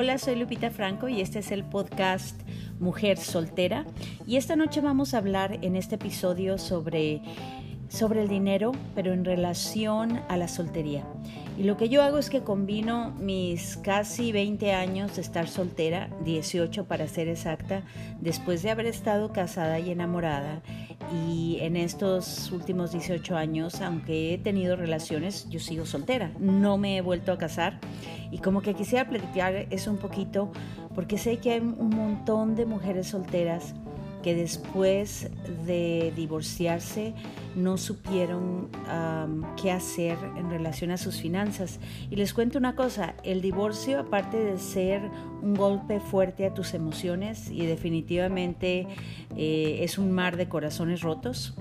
Hola, soy Lupita Franco y este es el podcast Mujer Soltera. Y esta noche vamos a hablar en este episodio sobre, sobre el dinero, pero en relación a la soltería. Y lo que yo hago es que combino mis casi 20 años de estar soltera, 18 para ser exacta, después de haber estado casada y enamorada. Y en estos últimos 18 años, aunque he tenido relaciones, yo sigo soltera. No me he vuelto a casar. Y como que quisiera platicar eso un poquito, porque sé que hay un montón de mujeres solteras que después de divorciarse no supieron qué hacer en relación a sus finanzas. Y les cuento una cosa, el divorcio, aparte de ser un golpe fuerte a tus emociones y definitivamente eh, es un mar de corazones rotos,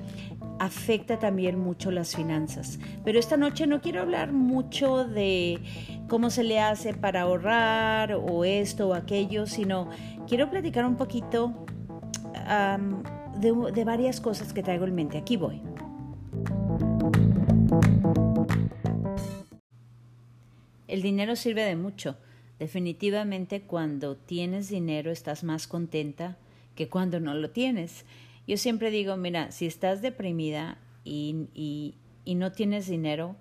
afecta también mucho las finanzas. Pero esta noche no quiero hablar mucho de cómo se le hace para ahorrar o esto o aquello, sino quiero platicar un poquito de, varias cosas que traigo en mente. Aquí voy. El dinero sirve de mucho. Definitivamente cuando tienes dinero estás más contenta que cuando no lo tienes. Yo siempre digo, mira, si estás deprimida y, y, y no tienes dinero,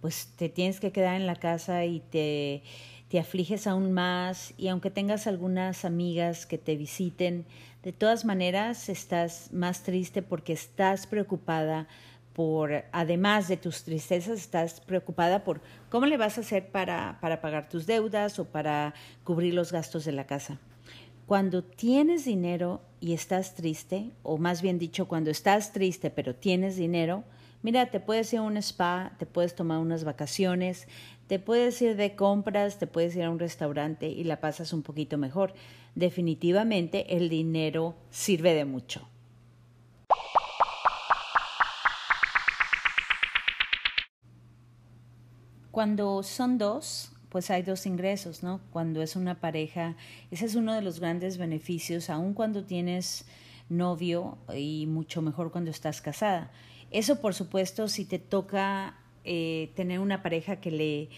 pues te tienes que quedar en la casa y te, te afliges aún más y aunque tengas algunas amigas que te visiten, de todas maneras estás más triste porque estás preocupada por, además de tus tristezas, estás preocupada por cómo le vas a hacer para, para pagar tus deudas o para cubrir los gastos de la casa. Cuando tienes dinero y estás triste, o más bien dicho, cuando estás triste pero tienes dinero, mira, te puedes ir a un spa, te puedes tomar unas vacaciones, te puedes ir de compras, te puedes ir a un restaurante y la pasas un poquito mejor. Definitivamente el dinero sirve de mucho. Cuando son dos, pues hay dos ingresos, ¿no? Cuando es una pareja, ese es uno de los grandes beneficios, aun cuando tienes novio y mucho mejor cuando estás casada. Eso, por supuesto, si te toca eh, tener una pareja que, le,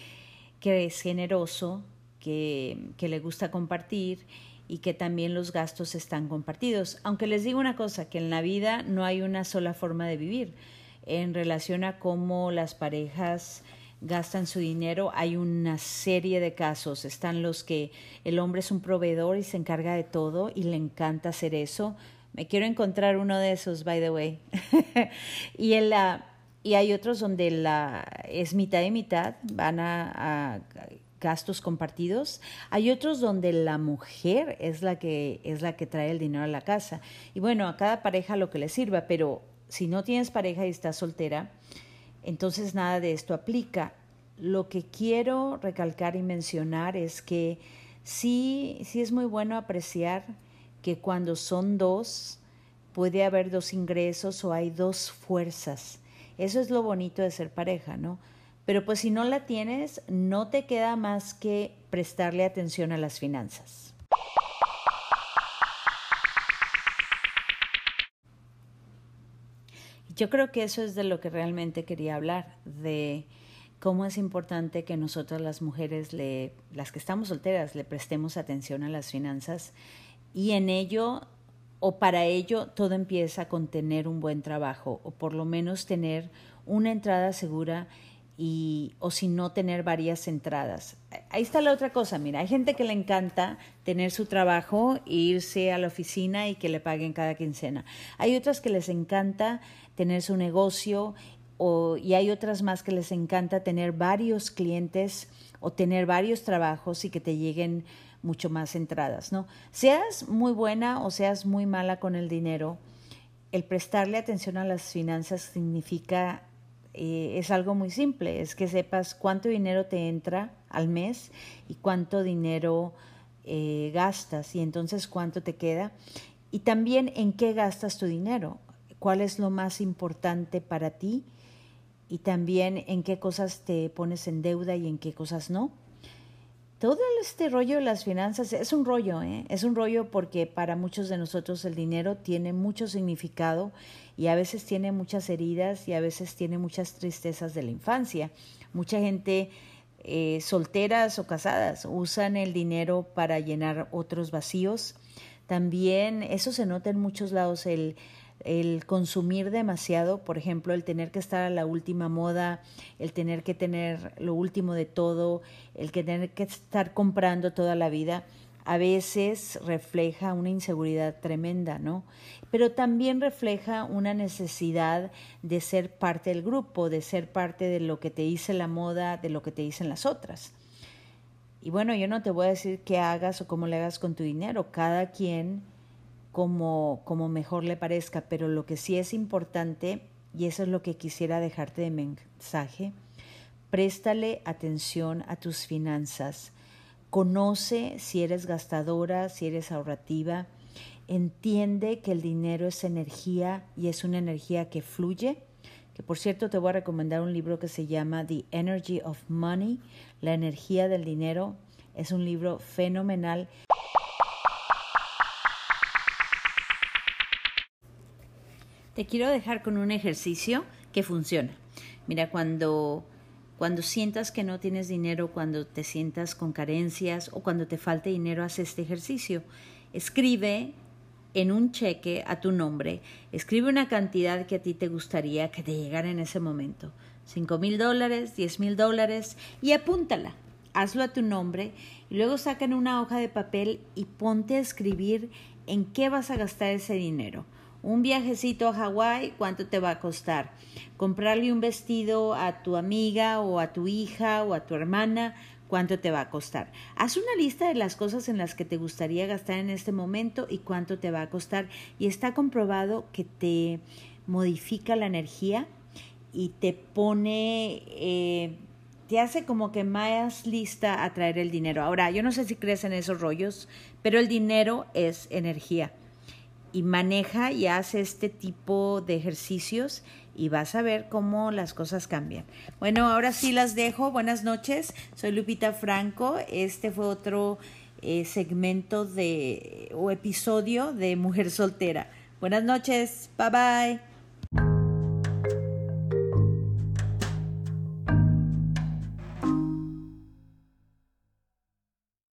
que es generoso, que, que le gusta compartir y que también los gastos están compartidos. Aunque les digo una cosa, que en la vida no hay una sola forma de vivir. En relación a cómo las parejas gastan su dinero, hay una serie de casos. Están los que el hombre es un proveedor y se encarga de todo y le encanta hacer eso. Me quiero encontrar uno de esos, by the way. y en la y hay otros donde la, es mitad y mitad, van a, gastos compartidos. Hay otros donde la mujer es la que es la que trae el dinero a la casa. Y bueno, a cada pareja lo que le sirva, pero si no tienes pareja y estás soltera, entonces nada de esto aplica. Lo que quiero recalcar y mencionar es que sí, sí es muy bueno apreciar que cuando son dos, puede haber dos ingresos o hay dos fuerzas eso es lo bonito de ser pareja, ¿no? Pero pues si no la tienes, no te queda más que prestarle atención a las finanzas. Yo creo que eso es de lo que realmente quería hablar, de cómo es importante que nosotras las mujeres, le, las que estamos solteras, le prestemos atención a las finanzas y en ello o para ello todo empieza con tener un buen trabajo o por lo menos tener una entrada segura y o si no tener varias entradas. Ahí está la otra cosa, mira, hay gente que le encanta tener su trabajo e irse a la oficina y que le paguen cada quincena. Hay otras que les encanta tener su negocio o, y hay otras más que les encanta tener varios clientes o tener varios trabajos y que te lleguen mucho más entradas, ¿no? Seas muy buena o seas muy mala con el dinero, el prestarle atención a las finanzas significa, eh, es algo muy simple, es que sepas cuánto dinero te entra al mes y cuánto dinero eh, gastas y entonces cuánto te queda y también en qué gastas tu dinero, cuál es lo más importante para ti y también en qué cosas te pones en deuda y en qué cosas no todo este rollo de las finanzas es un rollo, ¿eh? es un rollo porque para muchos de nosotros el dinero tiene mucho significado y a veces tiene muchas heridas y a veces tiene muchas tristezas de la infancia. Mucha gente eh, solteras o casadas usan el dinero para llenar otros vacíos. También eso se nota en muchos lados, el, el consumir demasiado, por ejemplo, el tener que estar a la última moda, el tener que tener lo último de todo, el que tener que estar comprando toda la vida, a veces refleja una inseguridad tremenda, ¿no? Pero también refleja una necesidad de ser parte del grupo, de ser parte de lo que te dice la moda, de lo que te dicen las otras. Y bueno, yo no te voy a decir qué hagas o cómo le hagas con tu dinero, cada quien como, como mejor le parezca, pero lo que sí es importante, y eso es lo que quisiera dejarte de mensaje, préstale atención a tus finanzas Conoce si eres gastadora, si eres ahorrativa. Entiende que el dinero es energía y es una energía que fluye. Que por cierto te voy a recomendar un libro que se llama The Energy of Money, la energía del dinero. Es un libro fenomenal. Te quiero dejar con un ejercicio que funciona. Mira, cuando cuando sientas que no tienes dinero, cuando te sientas con carencias o cuando te falte dinero, haz este ejercicio. Escribe en un cheque a tu nombre, escribe una cantidad que a ti te gustaría que te llegara en ese momento. Cinco mil dólares, diez mil dólares y apúntala. Hazlo a tu nombre y luego saca en una hoja de papel y ponte a escribir en qué vas a gastar ese dinero. Un viajecito a Hawái, ¿cuánto te va a costar? Comprarle un vestido a tu amiga o a tu hija o a tu hermana, ¿cuánto te va a costar? Haz una lista de las cosas en las que te gustaría gastar en este momento y cuánto te va a costar. Y está comprobado que te modifica la energía y te pone... Eh, te hace como que más lista a traer el dinero. Ahora, yo no sé si crees en esos rollos, pero el dinero es energía y maneja y hace este tipo de ejercicios y vas a ver cómo las cosas cambian. Bueno, ahora sí las dejo. Buenas noches. Soy Lupita Franco. Este fue otro eh, segmento de o episodio de Mujer Soltera. Buenas noches. Bye bye.